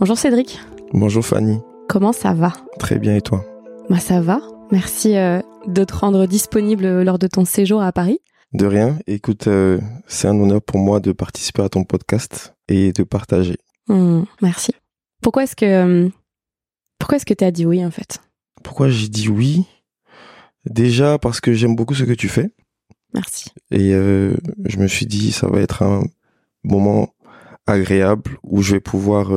Bonjour Cédric. Bonjour Fanny. Comment ça va? Très bien et toi? Bah ça va. Merci euh, de te rendre disponible lors de ton séjour à Paris. De rien. Écoute, euh, c'est un honneur pour moi de participer à ton podcast et de partager. Hmm, merci. Pourquoi est-ce que euh, pourquoi est-ce que tu as dit oui en fait? Pourquoi j'ai dit oui? Déjà parce que j'aime beaucoup ce que tu fais Merci. et je me suis dit ça va être un moment agréable où je vais pouvoir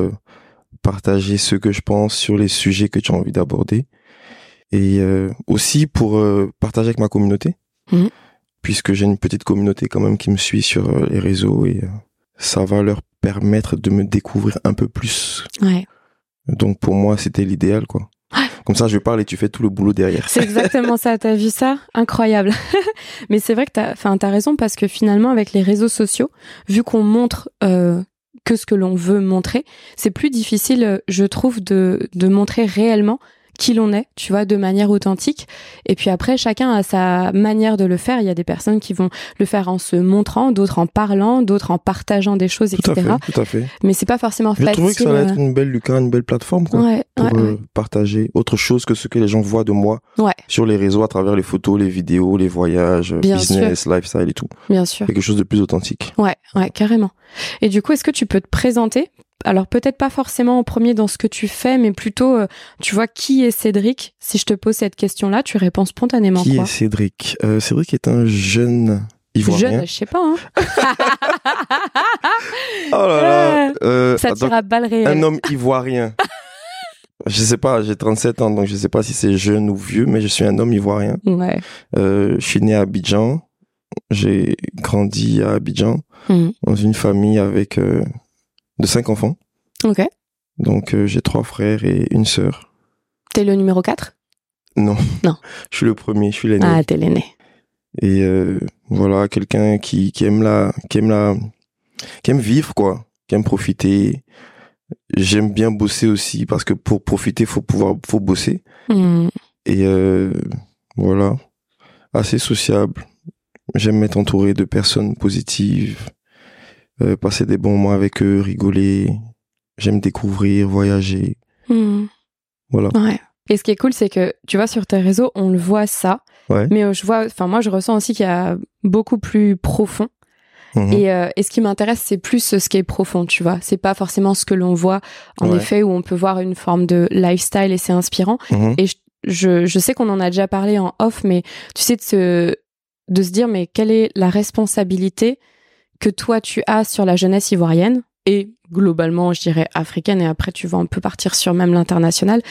partager ce que je pense sur les sujets que tu as envie d'aborder et euh, aussi pour euh, partager avec ma communauté Mhm. puisque j'ai une petite communauté quand même qui me suit sur euh, les réseaux et euh, ça va leur permettre de me découvrir un peu plus Ouais. donc pour moi c'était l'idéal quoi comme ça je parle et tu fais tout le boulot derrière C'est exactement ça. T'as vu ça? Incroyable. Mais c'est vrai que t'as, enfin, t'as raison parce que finalement, avec les réseaux sociaux, vu qu'on montre euh, que ce que l'on veut montrer, c'est plus difficile, euh, je trouve, de, de montrer réellement qui l'on est, tu vois, de manière authentique. Et puis après, chacun a sa manière de le faire. Il y a des personnes qui vont le faire en se montrant, d'autres en parlant, d'autres en partageant des choses, tout à etc. fait tout à fait Mais c'est pas forcément facile. trouvé que ça allait euh, être une belle Lucas une belle plateforme quoi Ouais, pour ouais, euh, ouais. partager autre chose que ce que les gens voient de moi Ouais. sur les réseaux à travers les photos, les vidéos, les voyages, Bien business, lifestyle et tout. bien sûr. Quelque chose de plus authentique. Ouais, ouais, carrément. Et du coup, est-ce que tu peux te présenter Alors peut-être pas forcément en premier dans ce que tu fais, mais plutôt, euh, tu vois, qui est Cédric? Si je te pose cette question-là, tu réponds spontanément Qui quoi est Cédric? Euh, Cédric est un jeune ivoirien. Jeune, je sais pas. Hein. Oh là là. Euh, Ça attends, tire à balles réelles. un homme ivoirien. je sais pas, j'ai 37 ans, donc je sais pas si c'est jeune ou vieux, mais je suis un homme ivoirien. Ouais. Je suis né à Abidjan. J'ai grandi à Abidjan Mhm. dans une famille avec de cinq enfants. Ok. Donc euh, j'ai trois frères et une sœur. T'es le numéro 4 Non. Non. je suis le premier, je suis l'aîné. Ah, t'es l'aîné. Et euh, voilà, quelqu'un qui, qui aime la, qui aime la, qui aime vivre quoi, qui aime profiter. J'aime bien bosser aussi parce que pour profiter, faut pouvoir, faut bosser. Mhm. Et euh, voilà, assez sociable. J'aime m'être entouré de personnes positives, euh, passer des bons moments avec eux, rigoler. J'aime découvrir, voyager. Mhm. Voilà. Ouais. Et ce qui est cool, c'est que, tu vois, sur tes réseaux, on le voit ça. Ouais. Mais euh, je vois, enfin, moi, je ressens aussi qu'il y a beaucoup plus profond. Mhm. Et, euh, et ce qui m'intéresse, c'est plus ce qui est profond, tu vois. C'est pas forcément ce que l'on voit, en Ouais. effet, où on peut voir une forme de lifestyle et c'est inspirant. Mhm. Et je, je, je sais qu'on en a déjà parlé en off, mais tu sais, de se, de se dire, mais quelle est la responsabilité que toi, tu as sur la jeunesse ivoirienne et globalement, je dirais africaine, et après, tu vas un peu partir sur même l'international.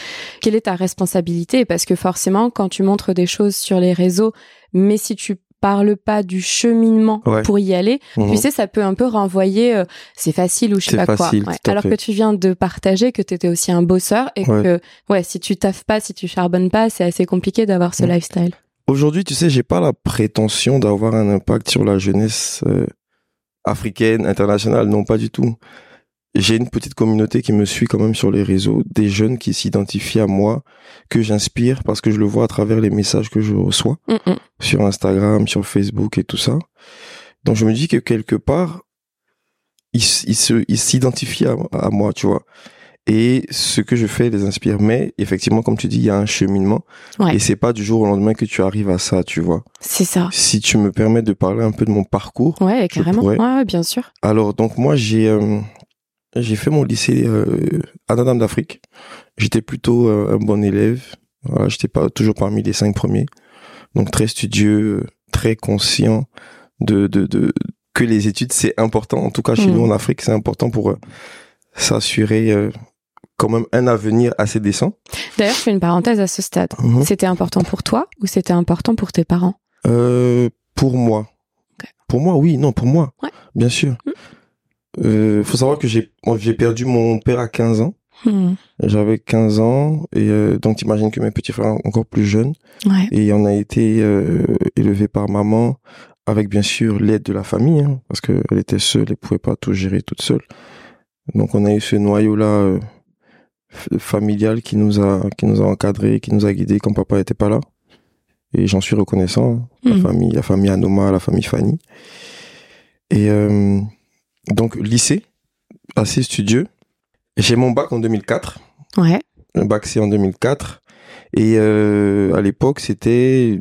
Quelle est ta responsabilité? Parce que forcément, quand tu montres des choses sur les réseaux, mais si tu parles pas du cheminement Ouais. pour y aller, Mhm. tu sais, ça peut un peu renvoyer euh, c'est facile ou je sais pas facile, quoi. Ouais. Alors fait. que tu viens de partager que tu étais aussi un bosseur et Ouais. que ouais, si tu taffes pas, si tu charbonnes pas, c'est assez compliqué d'avoir ce Mhm. lifestyle. Aujourd'hui, tu sais, j'ai pas la prétention d'avoir un impact sur la jeunesse euh, africaine, internationale, non pas du tout. J'ai une petite communauté qui me suit quand même sur les réseaux, des jeunes qui s'identifient à moi, que j'inspire parce que je le vois à travers les messages que je reçois Mm, mm. sur Instagram, sur Facebook et tout ça. Donc je me dis que quelque part, ils ils s'identifient à, à moi, tu vois. Et ce que je fais les inspire. Mais effectivement, comme tu dis, il y a un cheminement. Ouais. Et c'est pas du jour au lendemain que tu arrives à ça, tu vois. C'est ça. Si tu me permets de parler un peu de mon parcours. Ouais, carrément. Ouais, ouais, bien sûr. Alors, donc moi, j'ai euh, j'ai fait mon lycée euh, à Notre-Dame d'Afrique. J'étais plutôt euh, un bon élève. Voilà, j'étais pas toujours parmi les cinq premiers. Donc très studieux, très conscient de de, de que les études c'est important. En tout cas, chez Mhm. nous en Afrique, c'est important pour s'assurer quand même un avenir assez décent. D'ailleurs, je fais une parenthèse à ce stade. Mhm. C'était important pour toi ou c'était important pour tes parents? Euh, pour moi. Pour moi, oui, non, pour moi. Ouais. Bien sûr. Mm. Euh, faut savoir que j'ai perdu mon père à 15 ans. Hmm. J'avais 15 ans et euh, donc t'imagines que mes petits frères encore plus jeunes Ouais. et on a été euh, élevé par maman avec bien sûr l'aide de la famille hein, parce qu'elle était seule, elle pouvait pas tout gérer toute seule. Donc on a eu ce noyau là familial qui nous a qui nous a encadré, qui nous a guidés quand papa était pas là. Et j'en suis reconnaissant. hein. La Mhm. famille, la famille Anoma, la famille Fanny. Et euh, donc lycée, assez studieux. J'ai mon bac en 2004. Ouais. Un bac C en 2004. Et euh, à l'époque, c'était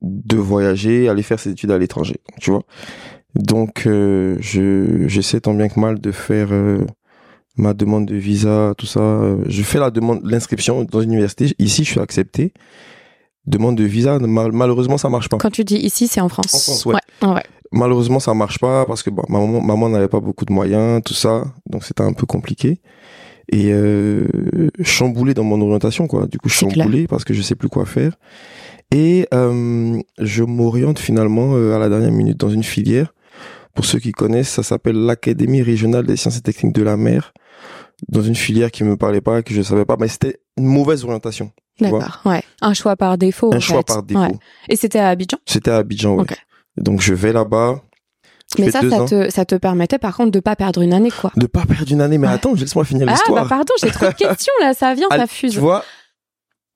de voyager, aller faire ses études à l'étranger, tu vois. Donc, euh, je j'essaie tant bien que mal de faire euh, ma demande de visa, tout ça. Je fais la demande, l'inscription dans une université. Ici, je suis accepté. Demande de visa, mal- malheureusement, ça marche pas. Quand tu dis ici, c'est en France. En France, ouais. ouais. ouais. Malheureusement, ça marche pas parce que ma maman, maman n'avait pas beaucoup de moyens, tout ça, donc c'était un peu compliqué. Et euh, chamboulé dans mon orientation, quoi. Du coup, chamboulé parce que je sais plus quoi faire. Et euh, je m'oriente finalement euh, à la dernière minute dans une filière. Pour ceux qui connaissent, ça s'appelle l'Académie régionale des sciences et techniques de la mer. Dans une filière qui me parlait pas, que je savais pas, mais c'était une mauvaise orientation. D'accord. Ouais. Un choix par défaut. Un en choix fait. par défaut. Ouais. Et c'était à Abidjan? C'était à Abidjan. Ok. Donc je vais là-bas. je Mais ça, ça te, ça te permettait par contre de pas perdre une année, quoi. De pas perdre une année, mais Ouais. attends, laisse-moi finir Ah, l'histoire. bah pardon, j'ai trop de questions là, ça vient, Ah, ça fuse. Tu vois,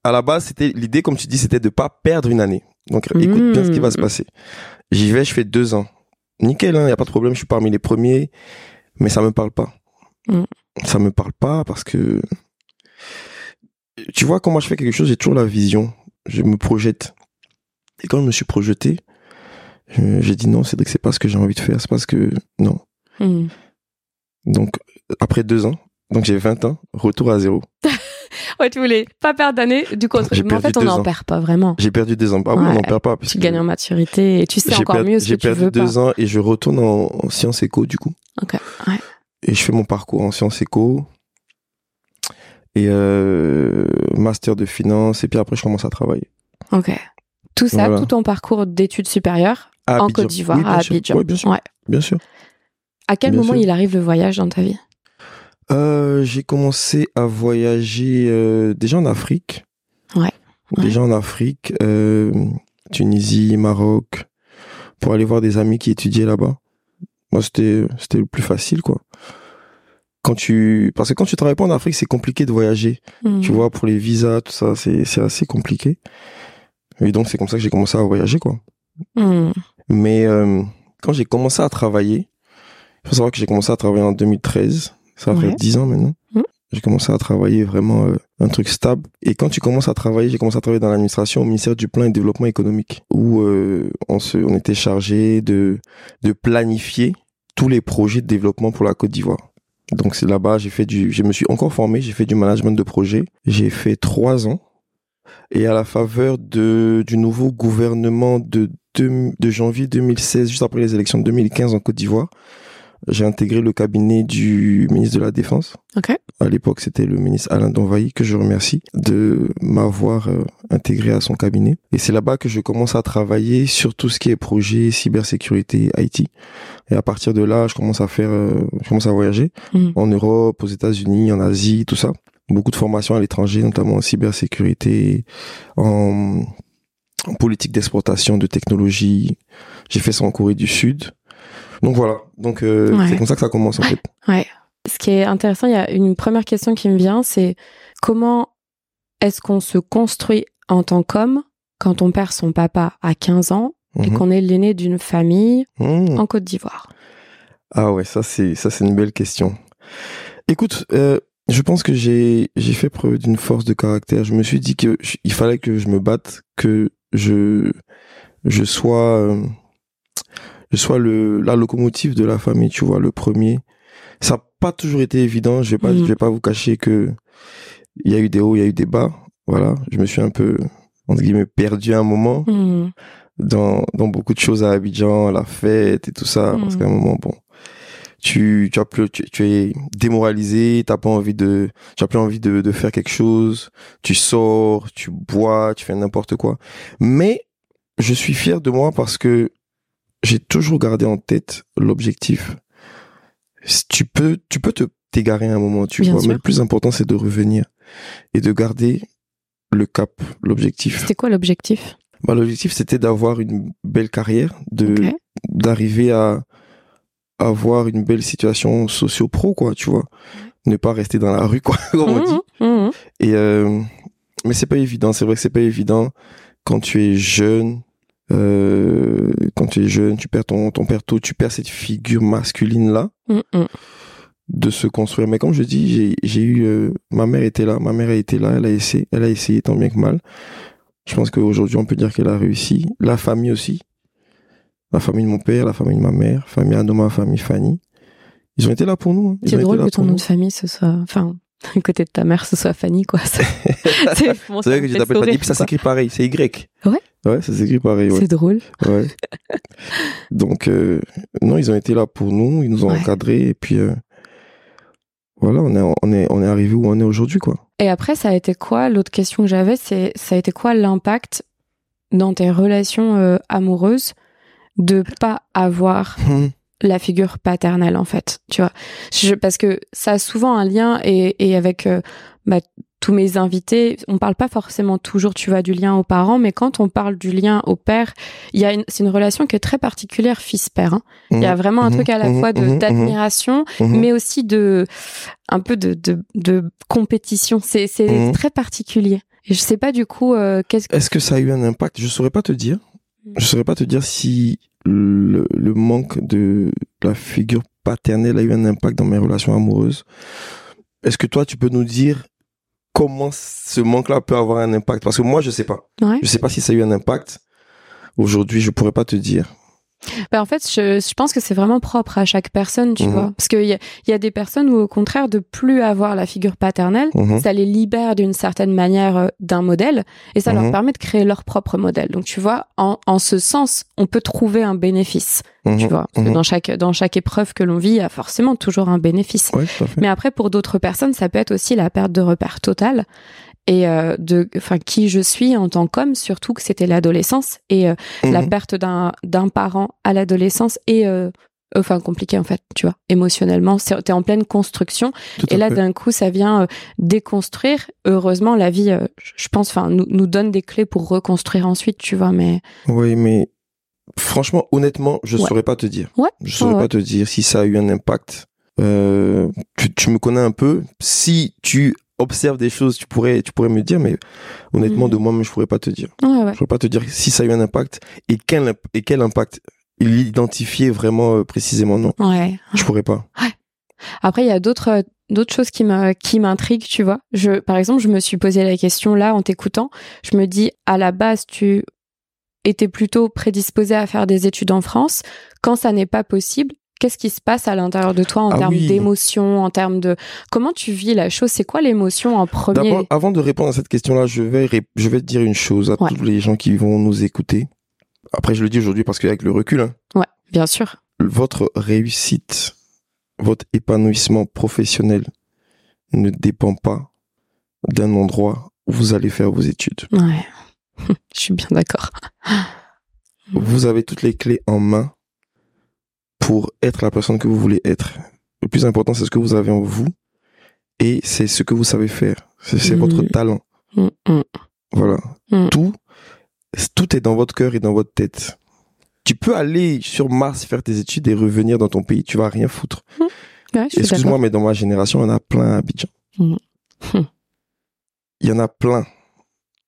à la base, c'était l'idée, comme tu dis, c'était de pas perdre une année. Donc, écoute bien ce qui va se Mm. passer. J'y vais, je fais deux ans. Nickel, hein, y a pas de problème, je suis parmi les premiers, mais ça me parle pas. Mm. Ça me parle pas parce que, tu vois, quand moi je fais quelque chose, j'ai toujours la vision. Je me projette. Et quand je me suis projeté, je- j'ai dit non, Cédric, c'est pas ce que j'ai envie de faire, c'est parce que, non. Hmm. Donc, après deux ans, donc j'ai 20 ans, retour à zéro. Ouais, tu voulais pas perdre d'année, du coup, J'ai mais en fait, perdu on n'en perd pas vraiment. J'ai perdu deux ans. Ah oui, on n'en perd pas. Tu puisque gagnes en maturité et tu sais j'ai encore mieux ce J'ai que tu perdu veux pas. deux ans et je retourne en, en sciences éco, du coup. Ok, ouais. Et je fais mon parcours en sciences éco. Et euh, master de finance. Et puis après, je commence à travailler. Ok. Tout ça, Voilà. tout ton parcours d'études supérieures en. Côte d'Ivoire, Oui, à. Abidjan. Oui, bien sûr. Ouais. Bien sûr. À quel Bien moment sûr. il arrive le voyage dans ta vie? Euh, j'ai commencé à voyager euh, déjà en Afrique. Ouais. Déjà en Afrique, euh, Tunisie, Maroc, pour aller voir des amis qui étudiaient là-bas. Moi, c'était c'était le plus facile, quoi. Quand tu parce que quand tu travailles pas en Afrique, c'est compliqué de voyager. Hmm. Tu vois, pour les visas, tout ça, c'est c'est assez compliqué. Et donc c'est comme ça que j'ai commencé à voyager, quoi. Hmm. Mais euh, quand j'ai commencé à travailler, il faut savoir que j'ai commencé à travailler en 2013. Ça fait Ouais. 10 ans maintenant. Mhm. J'ai commencé à travailler vraiment euh, un truc stable. Et quand tu commences à travailler, j'ai commencé à travailler dans l'administration au ministère du Plan et Développement économique, où euh, on, se, on était chargé de, de planifier tous les projets de développement pour la Côte d'Ivoire. Donc c'est là-bas, j'ai fait du, je me suis encore formé, j'ai fait du management de projet. J'ai fait trois ans. Et à la faveur de, du nouveau gouvernement de, deux- de janvier 2016, juste après les élections de 2015 en Côte d'Ivoire, j'ai intégré le cabinet du ministre de la Défense. Ok. À l'époque, c'était le ministre Alain Donvailly, que je remercie de m'avoir euh, intégré à son cabinet. Et c'est là-bas que je commence à travailler sur tout ce qui est projet cybersécurité IT. Et à partir de là, je commence à faire, euh, je commence à voyager Mhm. en Europe, aux États-Unis, en Asie, tout ça. Beaucoup de formations à l'étranger, notamment en cybersécurité, en, en politique d'exportation de technologie. J'ai fait ça en Corée du Sud. Donc voilà. Donc euh, Ouais. c'est comme ça que ça commence en fait. Ouais. Ce qui est intéressant, il y a une première question qui me vient, c'est comment est-ce qu'on se construit en tant qu'homme quand on perd son papa à 15 ans et Mhm. qu'on est l'aîné d'une famille Mhm. en Côte d'Ivoire? Ah ouais, ça c'est ça c'est une belle question. Écoute, euh, je pense que j'ai j'ai fait preuve d'une force de caractère. Je me suis dit que je- il fallait que je me batte, que je je sois euh, je sois le la locomotive de la famille, tu vois, le premier. Ça n'a pas toujours été évident. Je vais pas Mhm. je vais pas vous cacher que il y a eu des hauts, il y a eu des bas. Voilà, je me suis un peu entre guillemets perdu à un moment Hmm. dans, dans beaucoup de choses à Abidjan, la fête et tout ça, parce Mhm. qu'à un moment, bon, tu, tu as plus, tu, tu es démoralisé, t'as pas envie de, tu as plus envie de, de faire quelque chose, tu sors, tu bois, tu fais n'importe quoi. Mais, je suis fier de moi parce que j'ai toujours gardé en tête l'objectif. Tu peux, tu peux te t'égarer à un moment, tu Bien vois, sûr. mais le plus important, c'est de revenir et de garder le cap, l'objectif. C'était quoi l'objectif? Bah, l'objectif, c'était d'avoir une belle carrière, de d'arriver à avoir une belle situation socio-pro, quoi, tu vois. Ne pas rester dans la rue, quoi, comme on dit. Mhm, mhm. Et euh, mais c'est pas évident. C'est vrai que c'est pas évident quand tu es jeune. Euh, quand tu es jeune, tu perds ton ton père tôt, tu perds cette figure masculine là Mhm, mhm. de se construire. Mais comme je dis, j'ai, eu, euh, ma mère était là, ma mère a été là, elle a essayé, elle a essayé tant bien que mal. Je pense qu'aujourd'hui, on peut dire qu'elle a réussi. La famille aussi. La famille de mon père, la famille de ma mère, famille Anoma, famille Fanny. Ils ont été là pour nous. hein. C'est drôle que ton nom nous. de famille, ce soit. Enfin, du côté de ta mère, ce soit Fanny, quoi. C'est bon, vrai que je t'appelle Fanny, puis ça s'écrit pareil, c'est Y. Ouais. Ouais, ça s'écrit pareil, ouais. C'est drôle. ouais. Donc, euh, non, ils ont été là pour nous, ils nous ont Ouais. encadrés, et puis, euh, voilà, on est, on est, on est arrivé où on est aujourd'hui, quoi. Et après, ça a été quoi? L'autre question que j'avais, c'est ça a été quoi l'impact dans tes relations euh, amoureuses de pas avoir la figure paternelle en fait? Tu vois? Je- parce que ça a souvent un lien et, et avec bah, tous mes invités on parle pas forcément toujours tu vois du lien aux parents mais quand on parle du lien au père il y a une, c'est une relation qui est très particulière fils père il y a vraiment un Mhm, truc à la mhm, fois de d'admiration mais aussi de un peu de de, de compétition. C'est c'est très particulier. Et je sais pas du coup euh, qu'est-ce que Est-ce que ça a eu un impact? Je saurais pas te dire. Je saurais pas te dire si le, le manque de la figure paternelle a eu un impact dans mes relations amoureuses. Est-ce que toi, tu peux nous dire comment ce manque-là peut avoir un impact Parce que moi, je sais pas. ouais Je sais pas si ça a eu un impact. Aujourd'hui, je pourrais pas te dire. Bah, en fait, je, je pense que c'est vraiment propre à chaque personne, tu Mhm. vois. Parce qu'il y a, y a des personnes où, au contraire, de plus avoir la figure paternelle, Mhm. ça les libère d'une certaine manière euh, d'un modèle et ça leur Mhm. permet de créer leur propre modèle. Donc, tu vois, en, en ce sens, on peut trouver un bénéfice, tu vois. Parce que dans chaque, dans chaque épreuve que l'on vit, il y a forcément toujours un bénéfice. Ouais. Mais après, pour d'autres personnes, ça peut être aussi la perte de repère totale et euh, de, enfin, qui je suis en tant qu'homme, surtout que c'était l'adolescence et euh, la Mhm. perte d'un d'un parent à l'adolescence est, euh, enfin, compliqué en fait, tu vois, émotionnellement. C'est- T'es en pleine construction Tout et là, d'un coup, ça vient euh, déconstruire. Heureusement, la vie, euh, je pense, enfin, nous, nous donne des clés pour reconstruire ensuite, tu vois. Mais Oui, mais franchement, honnêtement, je Ouais. saurais pas te dire. Ouais. Je saurais pas te dire si ça a eu un impact. Euh, tu, tu me connais un peu. Si tu observes des choses, tu pourrais, tu pourrais me dire, mais honnêtement, de moi-même, je pourrais pas te dire. ouais, ouais. Je pourrais pas te dire si ça a eu un impact et quel, et quel impact. Il identifiait vraiment euh, précisément, non. ouais. Je pourrais pas. Après, il y a d'autres euh, d'autres choses qui me qui m'intriguent, tu vois. Je, par exemple, je me suis posé la question là en t'écoutant. Je me dis, à la base, tu étais plutôt prédisposé à faire des études en France. Quand ça n'est pas possible, qu'est-ce qui se passe à l'intérieur de toi en Ah termes oui. d'émotion, en termes de comment tu vis la chose? C'est quoi l'émotion en premier? Avant de répondre à cette question-là, je vais, ré- je vais te dire une chose à Ouais. tous les gens qui vont nous écouter. Après, je le dis aujourd'hui parce qu'avec le recul, hein, Ouais, bien sûr. votre réussite, votre épanouissement professionnel ne dépend pas d'un endroit où vous allez faire vos études. Ouais, je suis bien d'accord. Vous avez toutes les clés en main pour être la personne que vous voulez être. Le plus important, c'est ce que vous avez en vous et c'est ce que vous savez faire. C'est votre talent. Mm, mm. Voilà. Mm. Tout, tout est dans votre cœur et dans votre tête. Tu peux aller sur Mars faire tes études et revenir dans ton pays. Tu vas rien foutre. Ouais, Excuse-moi, mais dans ma génération, il y en a plein à Abidjan. Il y en a plein.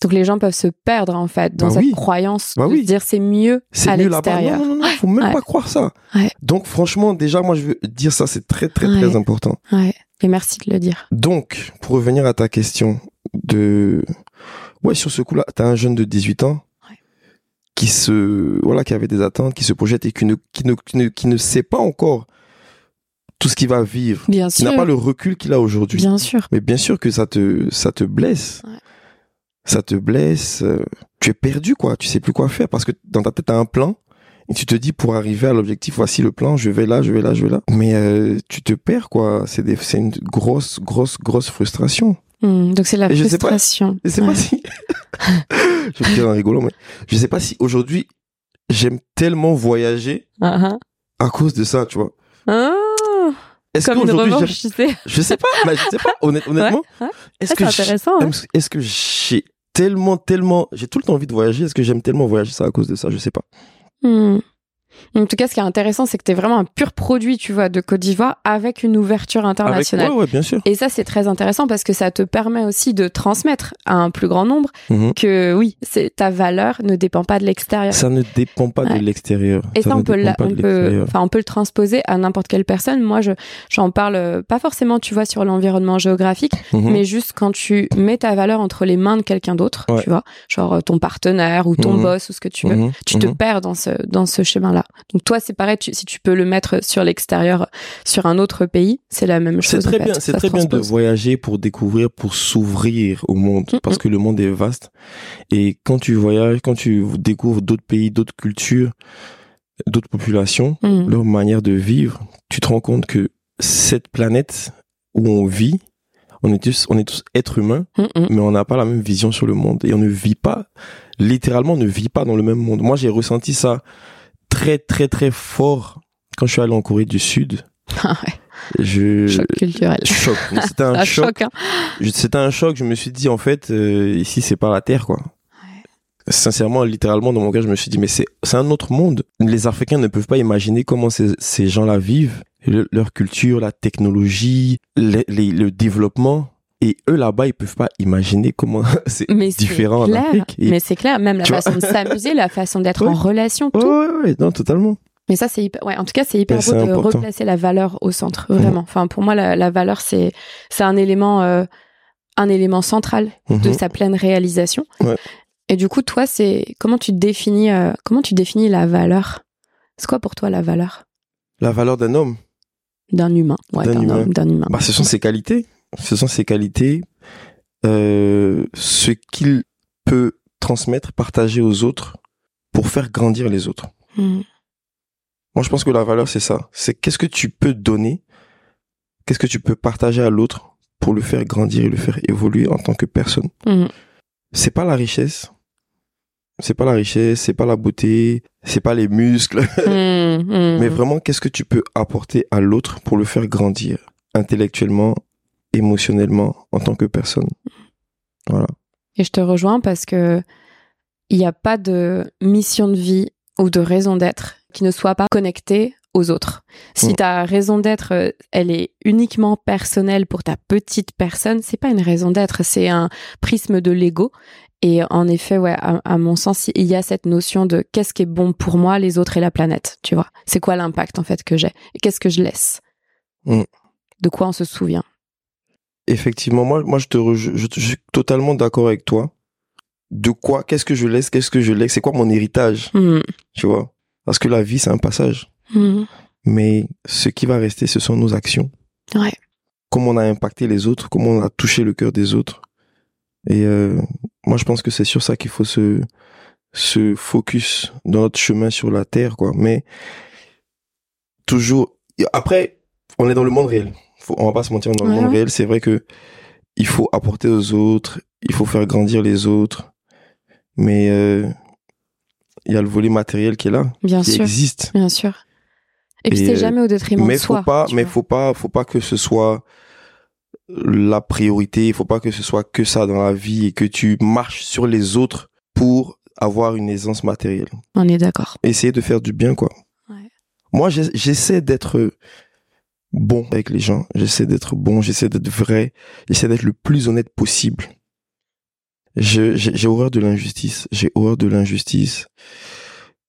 Donc les gens peuvent se perdre en fait dans Bah cette oui. croyance Bah de oui. se dire c'est mieux C'est à l'extérieur. Non, non, non, faut même Ouais. pas croire ça. Ouais. Donc, franchement, déjà, moi, je veux dire ça, c'est très, très, très important. Ouais. Et merci de le dire. Donc, pour revenir à ta question de, ouais, sur ce coup-là, t'as un jeune de 18 ans qui se, voilà, qui avait des attentes, qui se projette et qui ne, qui ne, qui ne, qui ne sait pas encore tout ce qu'il va vivre, Bien qui sûr. n'a pas le recul qu'il a aujourd'hui. Bien sûr. Mais bien sûr que ça te, ça te blesse. Ça te blesse. euh, Tu es perdu, quoi. Tu sais plus quoi faire parce que dans ta tête, t'as un plan. Et tu te dis, pour arriver à l'objectif, voici le plan, je vais là, je vais là, je vais là. Mais euh, tu te perds, quoi. C'est des- c'est une grosse, grosse, grosse frustration. Hmm, donc c'est la Et je sais pas- frustration. Je sais Ouais. pas si... je dire en rigolant, mais je sais pas si aujourd'hui, j'aime tellement voyager Ah, à cause de ça, tu vois. ah. Est-ce Comme une qu'aujourd'hui, j'aime- revanche, tu sais. je sais pas, mais je sais pas, honnêt- honnêtement, ouais. est-ce Ah, que intéressant. hein. Est-ce que j'ai tellement, tellement, j'ai tout le temps envie de voyager. Est-ce que j'aime tellement voyager ça à cause de ça? Je sais pas. Hmm. En tout cas, ce qui est intéressant, c'est que tu es vraiment un pur produit, tu vois, de Côte d'Ivoire avec une ouverture internationale. Avec... Ouais, ouais, bien sûr. Et ça, c'est très intéressant parce que ça te permet aussi de transmettre à un plus grand nombre Mhm. que oui, c'est ta valeur ne dépend pas de l'extérieur. Ça ne dépend pas Ouais. de l'extérieur. Et ça, on peut, dépend la- pas on de peut, l'extérieur. enfin, on peut le transposer à n'importe quelle personne. Moi, je, j'en parle euh, pas forcément, tu vois, sur l'environnement géographique, Mhm. mais juste quand tu mets ta valeur entre les mains de quelqu'un d'autre, tu vois, genre euh, ton partenaire ou ton Mhm. boss ou ce que tu veux, tu te perds dans ce dans ce chemin-là. Donc toi, c'est pareil, tu- si tu peux le mettre sur l'extérieur, sur un autre pays, c'est la même C'est chose. en très fait. bien, c'est très bien de voyager pour découvrir, pour s'ouvrir au monde, Mhm. parce que le monde est vaste. Et quand tu voyages, quand tu découvres d'autres pays, d'autres cultures, d'autres populations, Mhm. leur manière de vivre, tu te rends compte que cette planète où on vit, on est tous, on est tous êtres humains, Mhm. mais on n'a pas la même vision sur le monde et on ne vit pas, littéralement, on ne vit pas dans le même monde. Moi, j'ai ressenti ça très, très, très fort quand je suis allé en Corée du Sud. Ah ouais, Je, choc culturel. choc. C'était un choc. hein. C'était un choc. Je me suis dit, en fait, euh, ici, c'est pas la Terre, quoi. Sincèrement, littéralement, dans mon cas, je me suis dit, mais c'est, c'est un autre monde. Les Africains ne peuvent pas imaginer comment ces, ces gens-là vivent, Le- leur culture, la technologie, les- les- le développement. Et eux, là-bas, ils peuvent pas imaginer comment c'est Mais c'est différent en clair. Afrique. Et- Mais c'est clair, même la Tu façon de s'amuser, la façon d'être Ouais. en relation, tout. ouais, ouais, non, totalement. Mais ça, c'est hyper. Ouais, en tout cas, c'est hyper beau de important. replacer la valeur au centre, vraiment. Enfin, pour moi, la, la valeur, c'est c'est un élément euh, un élément central de Mhm. sa pleine réalisation. Ouais. Et du coup, toi, c'est comment tu définis euh, comment tu définis la valeur? C'est quoi pour toi la valeur? La valeur d'un homme, d'un humain Ouais, D'un humain. homme, d'un humain. bah, ce sont ses qualités. Ce sont ses qualités, euh, ce qu'il peut transmettre, partager aux autres pour faire grandir les autres. Mhm. Moi, je pense que la valeur, c'est ça. C'est qu'est-ce que tu peux donner, qu'est-ce que tu peux partager à l'autre pour le faire grandir et le faire évoluer en tant que personne. Mhm. C'est pas la richesse. C'est pas la richesse, c'est pas la beauté, c'est pas les muscles. Mhm. Mhm. Mais vraiment, qu'est-ce que tu peux apporter à l'autre pour le faire grandir intellectuellement, émotionnellement, en tant que personne. Voilà. Et je te rejoins parce que il n'y a pas de mission de vie ou de raison d'être qui ne soit pas connectée aux autres. Si ta raison d'être, euh, elle est uniquement personnelle pour ta petite personne, c'est pas une raison d'être, c'est un prisme de l'ego. Et en effet, ouais, à, à mon sens, il y a cette notion de qu'est-ce qui est bon pour moi, les autres et la planète. Tu vois, c'est quoi l'impact en fait que j'ai? Qu'est-ce que je laisse? Mm. De quoi on se souvient? Effectivement, moi, moi, je te, je, je suis totalement d'accord avec toi. De quoi, qu'est-ce que je laisse, qu'est-ce que je laisse, c'est quoi mon héritage, Mm. tu vois? Parce que la vie, c'est un passage. Mm. Mais ce qui va rester, ce sont nos actions. Ouais. Comment on a impacté les autres, comment on a touché le cœur des autres. Et euh, moi, je pense que c'est sur ça qu'il faut se, se focus dans notre chemin sur la terre, quoi. Mais toujours. Après, on est dans le monde réel. Faut, on va pas se mentir, dans le Ouais, monde réel. C'est vrai que il faut apporter aux autres, il faut faire grandir les autres. Mais euh, il y a le volet matériel qui est là, Bien qui sûr. existe. Bien sûr. Et puis c'est euh, jamais au détriment mais de soi. faut pas mais vois. faut pas faut pas que ce soit la priorité il faut pas que ce soit que ça dans la vie et que tu marches sur les autres pour avoir une aisance matérielle On est d'accord. essayer de faire du bien quoi Ouais. moi j'essaie d'être bon avec les gens j'essaie d'être bon j'essaie d'être vrai j'essaie d'être le plus honnête possible j'ai horreur de l'injustice j'ai horreur de l'injustice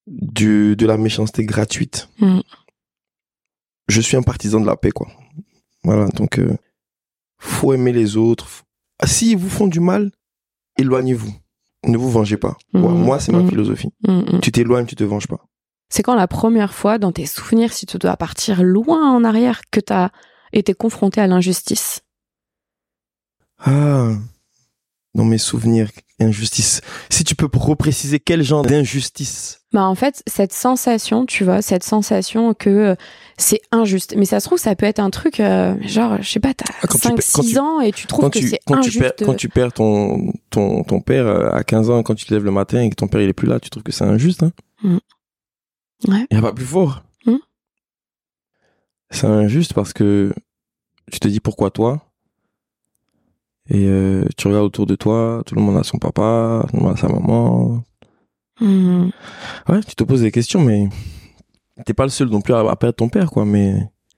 de la méchanceté gratuite Mm. je suis un partisan de la paix, quoi. Voilà, donc euh, faut aimer les autres. Ah, S'ils vous font du mal, éloignez-vous. Ne vous vengez pas. Voilà, moi, c'est ma philosophie. Mm, mm. Tu t'éloignes, tu te venges pas. C'est quand la première fois dans tes souvenirs, si tu dois partir loin en arrière, que tu as été confronté à l'injustice? Ah, dans mes souvenirs, injustice. Si tu peux repréciser quel genre d'injustice? Bah en fait, cette sensation, tu vois, cette sensation que euh, c'est injuste. Mais ça se trouve, ça peut être un truc, euh, genre, je sais pas, t'as Ah, quand tu 5, pe- quand 6 tu- ans et tu trouves que c'est tu injuste. perds, quand tu perds ton, ton, ton père euh, à 15 ans, quand tu te lèves le matin et que ton père il est plus là, tu trouves que c'est injuste, hein? Ouais. Il n'y a pas plus fort. Mm. C'est injuste parce que tu te dis pourquoi toi? Et euh, tu regardes autour de toi, tout le monde a son papa, tout le monde a sa maman. Mm. Ouais, tu te poses des questions, mais t'es pas le seul non plus à, à perdre ton père, quoi. Mais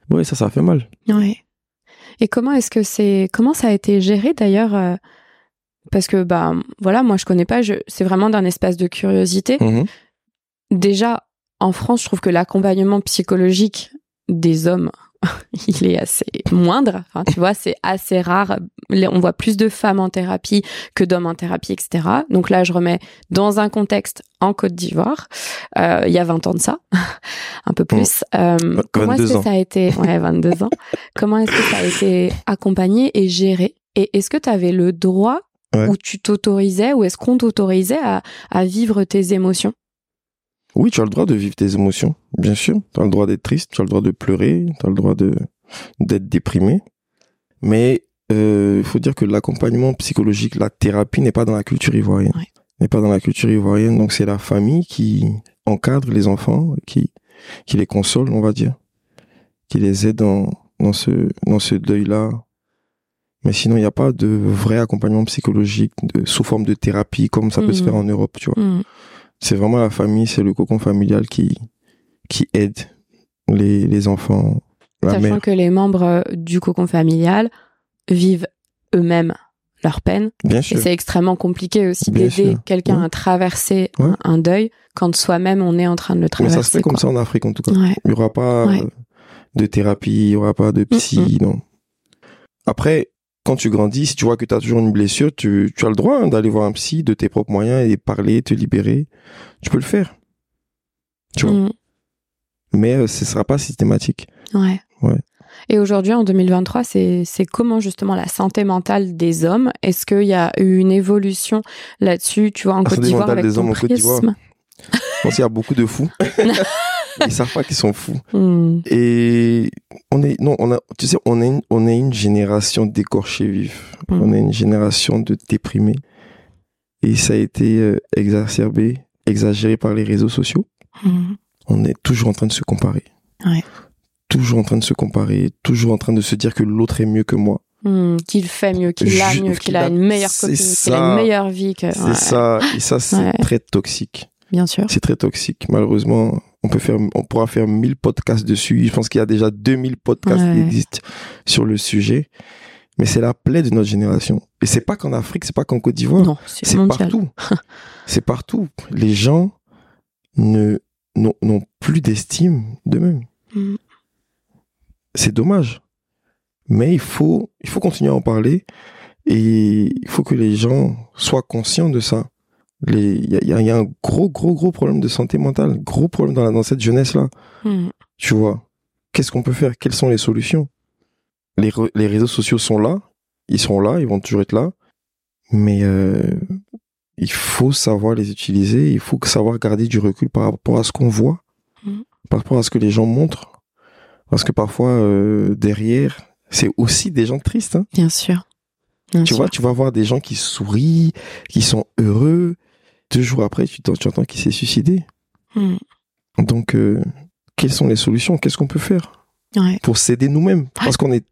ouais, ça, ça fait mal. Ouais. Et comment est-ce que c'est comment ça a été géré d'ailleurs euh, Parce que bah voilà, moi je connais pas. Je, c'est vraiment d'un espace de curiosité. Mhm. Déjà en France, je trouve que l'accompagnement psychologique des hommes, il est assez moindre. Enfin, tu vois, c'est assez rare. On voit plus de femmes en thérapie que d'hommes en thérapie, etc. Donc là, je remets dans un contexte en Côte d'Ivoire, euh, il y a 20 ans de ça, un peu plus. Euh, comment est-ce 22 que ça a été, ouais, 22 ans. Comment est-ce que ça a été accompagné et géré? Et est-ce que tu avais le droit Ouais. ou tu t'autorisais ou est-ce qu'on t'autorisait à, à vivre tes émotions? Oui, tu as le droit de vivre tes émotions, bien sûr. Tu as le droit d'être triste, tu as le droit de pleurer, tu as le droit de d'être déprimé. Mais euh, il faut dire que l'accompagnement psychologique, la thérapie n'est pas dans la culture ivoirienne. Ouais. N'est pas dans la culture ivoirienne, donc c'est la famille qui encadre les enfants, qui qui les console, on va dire, qui les aide dans dans ce dans ce deuil-là. Mais sinon, il n'y a pas de vrai accompagnement psychologique de, sous forme de thérapie comme ça peut se Mhm. faire en Europe, tu vois Hmm. C'est vraiment la famille, c'est le cocon familial qui, qui aide les, les enfants, la Sachant mère. que les membres euh, du cocon familial vivent eux-mêmes leur peine. Bien Et sûr. c'est extrêmement compliqué aussi d'aider quelqu'un à traverser Ouais. un, un deuil quand soi-même on est en train de le Mais traverser. ça se fait comme ça en Afrique en tout cas. Ouais. Il n'y aura pas Ouais. euh, de thérapie, il n'y aura pas de psy, non. Après, quand tu grandis, si tu vois que tu as toujours une blessure, tu, tu as le droit hein, d'aller voir un psy de tes propres moyens et parler, te libérer. Tu peux le faire. Tu vois. Hmm. Mais euh, ce sera pas systématique. Ouais. Ouais. Et aujourd'hui, en 2023, c'est comment justement la santé mentale des hommes? Est-ce qu'il y a eu une évolution là-dessus, tu vois, en La Côte d'Ivoire avec des ton hommes en Côte d'Ivoire. prisme? Je pense qu'il y a beaucoup de fous. Ils savent pas qu'ils sont fous. Hmm. Et on est, non, on a, tu sais, on est une, on est une génération d'écorchés vifs. Mm. On est une génération de déprimés. Et ça a été euh, exacerbé, exagéré par les réseaux sociaux. Hmm. On est toujours en train de se comparer. Ouais. Toujours en train de se comparer, toujours en train de se dire que l'autre est mieux que moi. Hmm. Qu'il fait mieux, qu'il a mieux, qu'il a une meilleure copine, qu'il a ça. une meilleure vie que. C'est ça, et ça, c'est Ouais. très toxique. Bien sûr. C'est très toxique. Malheureusement, on peut faire, on pourra faire 1000 podcasts dessus. Je pense qu'il y a déjà 2000 podcasts qui existent sur le sujet. Mais c'est la plaie de notre génération. Et c'est pas qu'en Afrique, c'est pas qu'en Côte d'Ivoire. C'est partout. c'est partout. Les gens ne, n'ont, plus d'estime d'eux-mêmes. Hmm. C'est dommage. Mais il faut, il faut continuer à en parler. Et il faut que les gens soient conscients de ça. Il y a, y y un gros, gros, gros problème de santé mentale. Gros problème dans, la- dans cette jeunesse-là. Hmm. Tu vois. Qu'est-ce qu'on peut faire? Quelles sont les solutions? Les, re- les réseaux sociaux sont là. Ils seront là. Ils vont toujours être là. Mais euh, il faut savoir les utiliser. Il faut savoir garder du recul par rapport à ce qu'on voit. Mhm. Par rapport à ce que les gens montrent. Parce que parfois, euh, derrière, c'est aussi des gens tristes. hein. Bien sûr. Bien Tu sûr. vois, tu vas voir des gens qui sourient, qui sont heureux. Deux jours après, tu, t'en- tu entends qu'il s'est suicidé. Hmm. Donc, euh, quelles sont les solutions? Qu'est-ce qu'on peut faire? Ouais. pour s'aider nous-mêmes Parce qu'on est,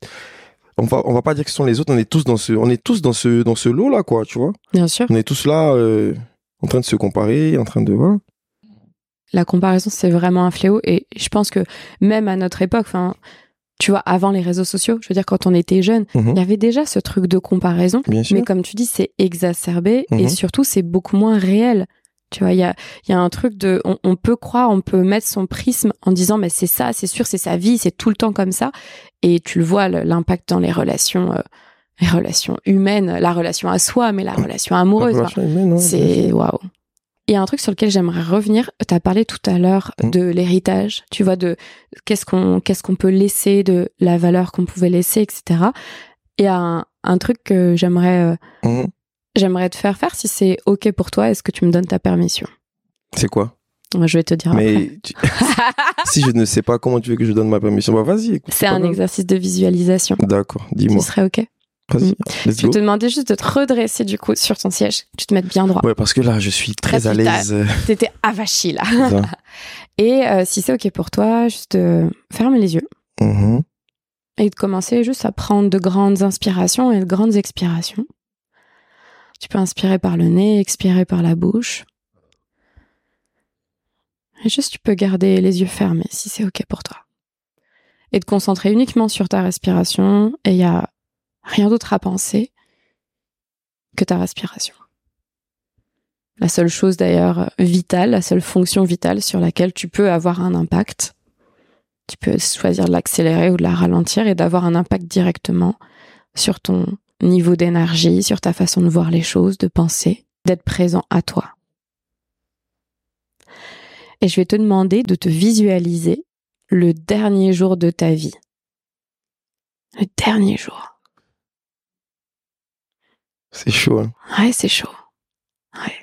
on va, on va pas dire que ce sont les autres. On est tous dans ce, on est tous dans ce, dans ce lot là, quoi. Tu vois Bien sûr. On est tous là, euh, en train de se comparer, en train de voilà. la comparaison c'est vraiment un fléau et je pense que même à notre époque enfin tu vois avant les réseaux sociaux je veux dire quand on était jeune Mhm. il y avait déjà ce truc de comparaison Bien sûr. mais comme tu dis c'est exacerbé et Mhm. surtout c'est beaucoup moins réel tu vois il y a y a un truc de on, on peut croire on peut mettre son prisme en disant mais c'est ça c'est sûr c'est sa vie c'est tout le temps comme ça et tu le vois l'impact dans les relations euh, les relations humaines la relation à soi mais la relation La amoureuse Enfin, c'est waouh. Il y a un truc sur lequel j'aimerais revenir. Tu as parlé tout à l'heure Mm. de l'héritage, tu vois, de qu'est-ce qu'on qu'est-ce qu'on peut laisser, de la valeur qu'on pouvait laisser, etc. Il y a un, un truc que j'aimerais euh, Mhm. j'aimerais te faire faire si c'est ok pour toi. Est-ce que tu me donnes ta permission? C'est quoi? Moi, Je vais te dire. après. Mais tu- si je ne sais pas comment tu veux que je donne ma permission, bah vas-y. écoute, c'est un grave. exercice de visualisation. D'accord, Ce dis-moi. serait ok? Vas-y, Mm. Je vais te demander juste de te redresser du coup sur ton siège. Tu te mettes bien droit. Ouais, parce que là, je suis très Là, à l'aise. T'étais avachi là. Et euh, si c'est ok pour toi, juste euh, ferme les yeux. Mhm. et de commencer juste à prendre de grandes inspirations et de grandes expirations. Tu peux inspirer par le nez, expirer par la bouche. Et juste, tu peux garder les yeux fermés si c'est OK pour toi. Et te concentrer uniquement sur ta respiration. Et il n'y a rien d'autre à penser que ta respiration. La seule chose d'ailleurs vitale, la seule fonction vitale sur laquelle tu peux avoir un impact. Tu peux choisir de l'accélérer ou de la ralentir et d'avoir un impact directement sur ton niveau d'énergie, sur ta façon de voir les choses, de penser, d'être présent à toi. Et je vais te demander de te visualiser le dernier jour de ta vie. Le dernier jour. C'est chaud, hein Ouais, c'est chaud. Ouais.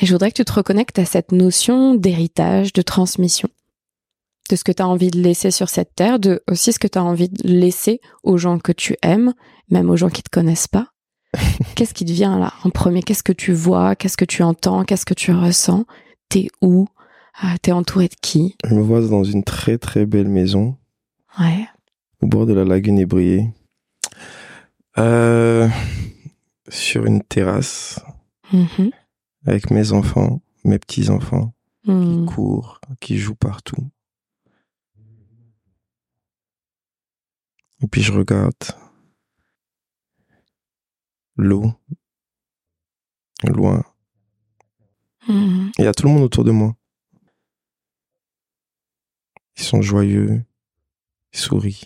Et je voudrais que tu te reconnectes à cette notion d'héritage, de transmission, de ce que tu as envie de laisser sur cette terre, de aussi ce que tu as envie de laisser aux gens que tu aimes, même aux gens qui te connaissent pas. Qu'est-ce qui te vient là en premier? Qu'est-ce que tu vois? Qu'est-ce que tu entends? Qu'est-ce que tu ressens? T'es où? Ah, T'es entouré de qui? Je me vois dans une très très belle maison. Ouais. Au bord de la lagune ébriée. Euh, sur une terrasse. Mhm. Avec mes enfants, mes petits-enfants, Mhm. qui courent, qui jouent partout. Et puis je regarde l'eau, loin. Mhm. Et il y a tout le monde autour de moi. Ils sont joyeux, ils sourient.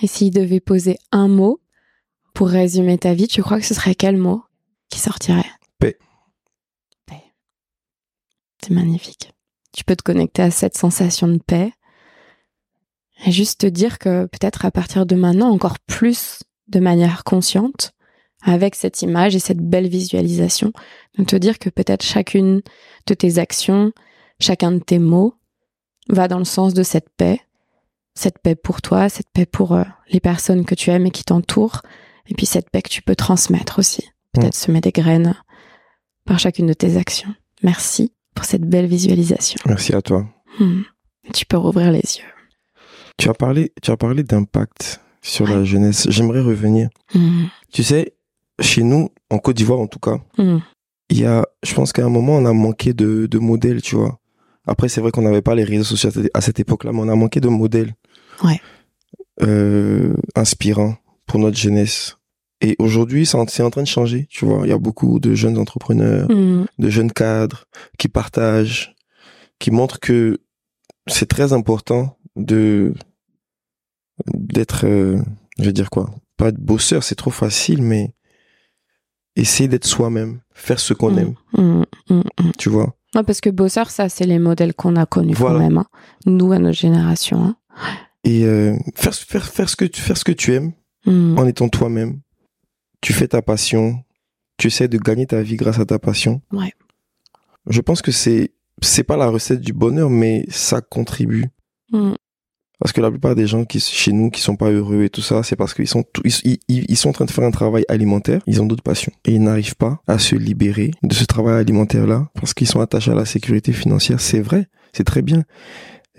Et s'il devait poser un mot pour résumer ta vie, tu crois que ce serait quel mot qui sortirait? Paix. Paix. C'est magnifique. Tu peux te connecter à cette sensation de paix et juste te dire que peut-être à partir de maintenant, encore plus de manière consciente, avec cette image et cette belle visualisation, de te dire que peut-être chacune de tes actions, chacun de tes mots va dans le sens de cette paix cette paix pour toi, cette paix pour euh, les personnes que tu aimes et qui t'entourent, et puis cette paix que tu peux transmettre aussi. Peut-être semer des graines par chacune de tes actions. Merci pour cette belle visualisation. Merci à toi. Hmm. Tu peux rouvrir les yeux. Tu as parlé, tu as parlé d'impact sur Ouais. la jeunesse. J'aimerais revenir. Hmm. Tu sais, chez nous, en Côte d'Ivoire en tout cas, Hmm. il y a, je pense qu'à un moment, on a manqué de, de modèles, tu vois. Après, c'est vrai qu'on n'avait pas les réseaux sociaux à cette- à cette époque-là, mais on a manqué de modèles. Ouais. Euh, inspirants pour notre jeunesse. Et aujourd'hui, c'est en, train de changer, tu vois. Il y a beaucoup de jeunes entrepreneurs, Hmm. de jeunes cadres qui partagent, qui montrent que c'est très important de d'être, euh, je vais dire quoi, pas de bosseur, c'est trop facile, mais essayer d'être soi-même, faire ce qu'on Hmm. aime. Hmm. tu vois. Ouais, parce que bosseur, ça, c'est les modèles qu'on a connus Voilà. quand même. hein. Nous, à notre génération. hein. Et euh, faire, faire, faire, ce que tu, faire ce que tu aimes en étant toi-même. Tu fais ta passion, tu essaies de gagner ta vie grâce à ta passion. Ouais. Je pense que c'est c'est pas la recette du bonheur, mais ça contribue. Hmm. Parce que la plupart des gens qui chez nous qui sont pas heureux et tout ça, c'est parce qu'ils sont tout- ils, ils, ils sont en train de faire un travail alimentaire, ils ont d'autres passions et ils n'arrivent pas à se libérer de ce travail alimentaire là parce qu'ils sont attachés à la sécurité financière. C'est vrai, c'est très bien,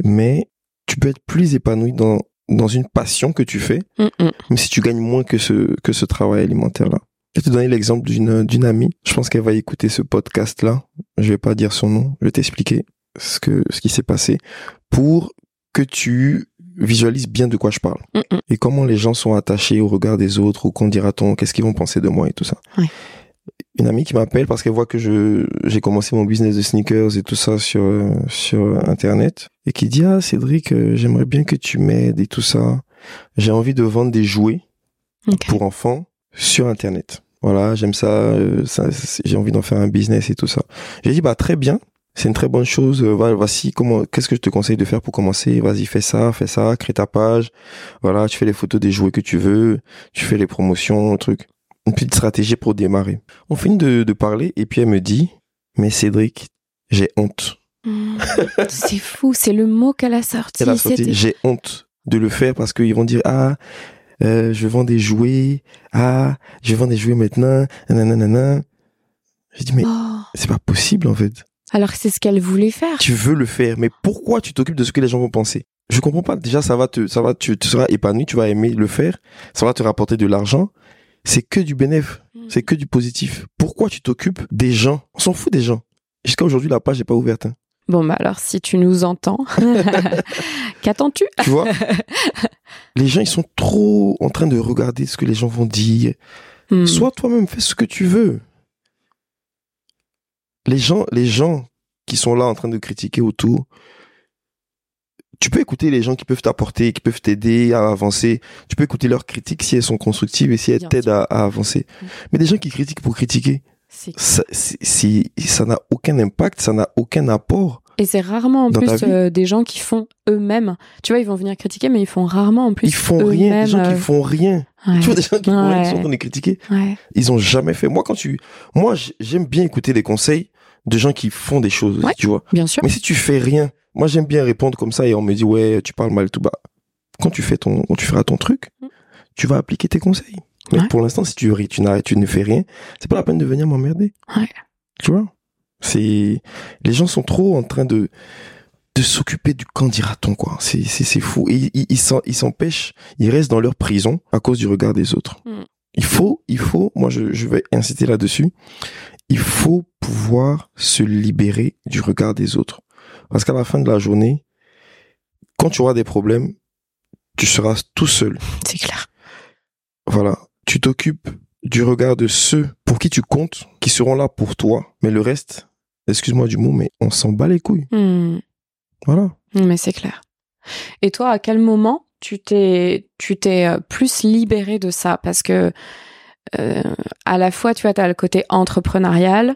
mais tu peux être plus épanoui dans dans une passion que tu fais. Hmm. même si tu gagnes moins que ce que ce travail alimentaire là. Je vais te donner l'exemple d'une d'une amie. Je pense qu'elle va écouter ce podcast là. Je vais pas dire son nom. Je vais t'expliquer ce que ce qui s'est passé pour que tu visualises bien de quoi je parle et comment les gens sont attachés au regard des autres ou qu'on dira-t-on, qu'est-ce qu'ils vont penser de moi et tout ça. Une amie qui m'appelle parce qu'elle voit que je j'ai commencé mon business de sneakers et tout ça sur sur internet et qui dit ah Cédric euh, j'aimerais bien que tu m'aides et tout ça. J'ai envie de vendre des jouets pour enfants sur internet. Voilà, j'aime ça, euh, ça, j'ai envie d'en faire un business et tout ça. J'ai dit bah très bien, c'est une très bonne chose. euh, voilà, voici comment qu'est-ce que je te conseille de faire pour commencer? Vas-y, fais ça, fais ça, crée ta page. Voilà, tu fais les photos des jouets que tu veux, tu fais les promotions, le truc. Une petite stratégie pour démarrer. On finit de, de parler et puis elle me dit mais Cédric, j'ai honte. Hmm. c'est fou, c'est le mot qu'elle a sorti. Elle a sorti, c'était- j'ai honte de le faire parce qu'ils vont dire ah euh, je vends des jouets ah je vends des jouets maintenant nanana j'ai dit mais Oh. c'est pas possible en fait Alors que c'est ce qu'elle voulait faire. tu veux le faire mais pourquoi tu t'occupes de ce que les gens vont penser? Je comprends pas déjà ça va te ça va tu, tu seras épanoui tu vas aimer le faire ça va te rapporter de l'argent c'est que du bénéfice Hmm. c'est que du positif pourquoi tu t'occupes des gens? On s'en fout des gens Jusqu'à aujourd'hui, la page n'est pas ouverte. hein. Bon, bah alors, si tu nous entends, qu'attends-tu? Tu vois? Les gens, ils sont trop en train de regarder ce que les gens vont dire. Hmm. Sois toi-même, fais ce que tu veux. Les gens, les gens qui sont là en train de critiquer autour, tu peux écouter les gens qui peuvent t'apporter, qui peuvent t'aider à avancer. Tu peux écouter leurs critiques si elles sont constructives et si elles t'aident à, à avancer. Mais des gens qui critiquent pour critiquer, ça, ça n'a aucun impact, ça n'a aucun apport. Et c'est rarement en plus euh, des gens qui font eux-mêmes. Tu vois, ils vont venir critiquer, mais ils font rarement en plus. Ils font rien, des gens euh, qui font rien. ouais. Tu vois, des gens qui font rien, qui sont en Ouais. train de critiquer. Ouais. Ils ont jamais fait. Moi, quand tu, moi, j'aime bien écouter les conseils de gens qui font des choses, Ouais. tu vois. Bien sûr. Mais si tu fais rien, moi, j'aime bien répondre comme ça et on me dit, ouais, tu parles mal, tout bas. Quand tu fais ton, quand tu feras ton truc, Mm. tu vas appliquer tes conseils. Mais Ouais. pour l'instant, si tu, ris, tu n'arrêtes, tu ne fais rien, c'est pas la peine de venir m'emmerder. Ouais. Tu vois? C'est, les gens sont trop en train de, de s'occuper du quand dira-t-on, quoi. C'est, c'est, fou. Et ils, ils s'empêchent, ils restent dans leur prison à cause du regard des autres. Mm. Il faut, il faut, moi, je, je vais inciter là-dessus. Il faut pouvoir se libérer du regard des autres. Parce qu'à la fin de la journée, quand tu auras des problèmes, tu seras tout seul. C'est clair. Voilà. Tu t'occupes du regard de ceux pour qui tu comptes, qui seront là pour toi. Mais le reste, excuse-moi du mot, mais on s'en bat les couilles. Hmm. Voilà. Mais c'est clair. Et toi, à quel moment tu t'es tu t'es euh, plus libéré de ça? Parce que euh, à la fois, tu vois, t'as le côté entrepreneurial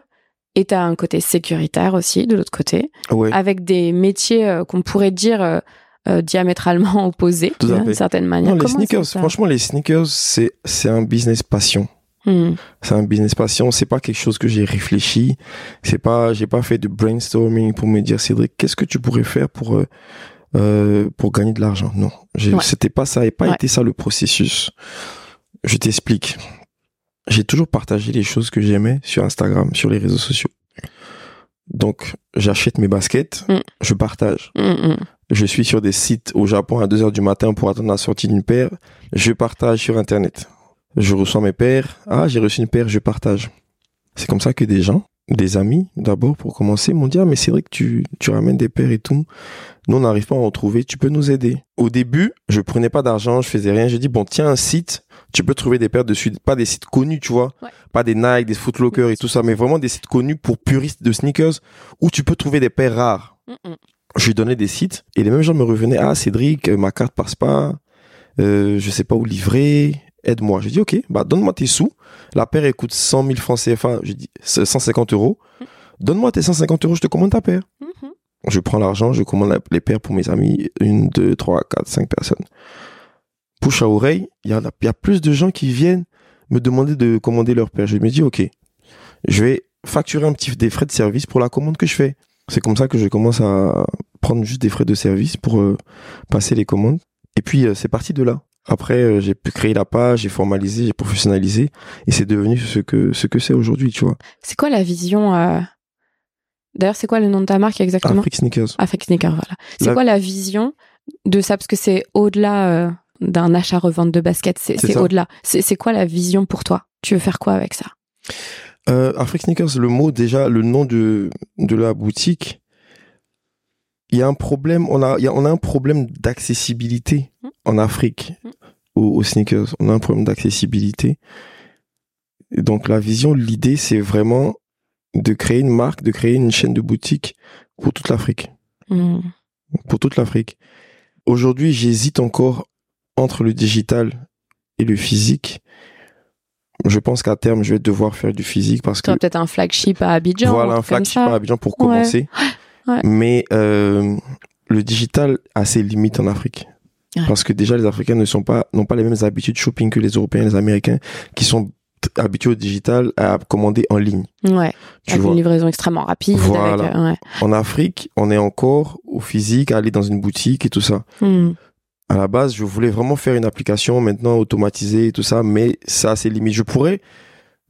et t'as un côté sécuritaire aussi de l'autre côté, Ouais. avec des métiers euh, qu'on pourrait dire euh, euh, diamétralement opposés d'une certaine manière. Non, les sneakers, franchement, les sneakers, c'est, c'est un business passion. Hmm. C'est un business passion. C'est pas quelque chose que j'ai réfléchi. C'est pas, j'ai pas fait de brainstorming pour me dire, Cédric, qu'est-ce que tu pourrais faire pour, euh, pour gagner de l'argent? Non. Ouais. C'était pas ça et pas Ouais. été ça le processus. Je t'explique. J'ai toujours partagé les choses que j'aimais sur Instagram, sur les réseaux sociaux. Donc, j'achète mes baskets, Mm. je partage. Hmm, hmm. Je suis sur des sites au Japon à 2 heures du matin pour attendre la sortie d'une paire. Je partage sur Internet. Je reçois mes paires. Ah, j'ai reçu une paire, je partage. C'est comme ça que des gens, des amis, d'abord, pour commencer, m'ont dit, ah, mais c'est vrai que tu, tu ramènes des paires et tout. Nous, on n'arrive pas à en trouver. Tu peux nous aider. Au début, je prenais pas d'argent, je faisais rien. J'ai dit, bon, tiens un site. Tu peux trouver des paires dessus. Pas des sites connus, tu vois. Ouais. Pas des Nike, des Footlocker et tout ça, mais vraiment des sites connus pour puristes de sneakers où tu peux trouver des paires rares je lui donnais des sites et les mêmes gens me revenaient ah Cédric euh, ma carte passe pas euh, je sais pas où livrer aide-moi j'ai dit ok bah donne-moi tes sous la paire elle coûte 100 000 francs CFA j'ai dit c'est 150 euros donne-moi tes 150 euros je te commande ta paire Mhm. je prends l'argent je commande les paires pour mes amis une deux trois quatre cinq personnes bouche à oreille il y a y a plus de gens qui viennent me demander de commander leur paire je me dis ok je vais facturer un petit des frais de service pour la commande que je fais c'est comme ça que je commence à prendre juste des frais de service pour euh, passer les commandes. Et puis euh, c'est parti de là. Après, euh, j'ai pu créer la page, j'ai formalisé, j'ai professionnalisé, et c'est devenu ce que ce que c'est aujourd'hui, tu vois. C'est quoi la vision euh, D'ailleurs, c'est quoi le nom de ta marque exactement? Afrique Sneakers. Afrique Sneaker, voilà. C'est La- quoi la vision de ça? Parce que c'est au-delà euh, d'un achat-revente de baskets, c'est au-delà. C'est quoi la vision pour toi? Tu veux faire quoi avec ça? Euh, Afrique Sneakers, le mot déjà, le nom de de la boutique. Il y a un problème, on a, il y a, on a un problème d'accessibilité Mm. en Afrique Mm. aux, aux sneakers. On a un problème d'accessibilité. Donc la vision, l'idée, c'est vraiment de créer une marque, de créer une chaîne de boutique pour toute l'Afrique. Hmm. Pour toute l'Afrique. Aujourd'hui, j'hésite encore entre le digital et le physique. Je pense qu'à terme, je vais devoir faire du physique parce Tu que peut-être un flagship à Abidjan. voilà un flagship à Abidjan pour Ouais. commencer. Ouais. Mais euh, le digital a ses limites en Afrique. Ouais. Parce que déjà, les Africains ne sont pas, n'ont pas les mêmes habitudes shopping que les Européens, les Américains, qui sont habitués au digital à commander en ligne. Ouais, Tu avec vois. une livraison extrêmement rapide. Voilà. avec, euh. En Afrique, on est encore au physique, à aller dans une boutique et tout ça. Hmm. À la base, je voulais vraiment faire une application maintenant automatisée et tout ça, mais ça a ses limites. Je pourrais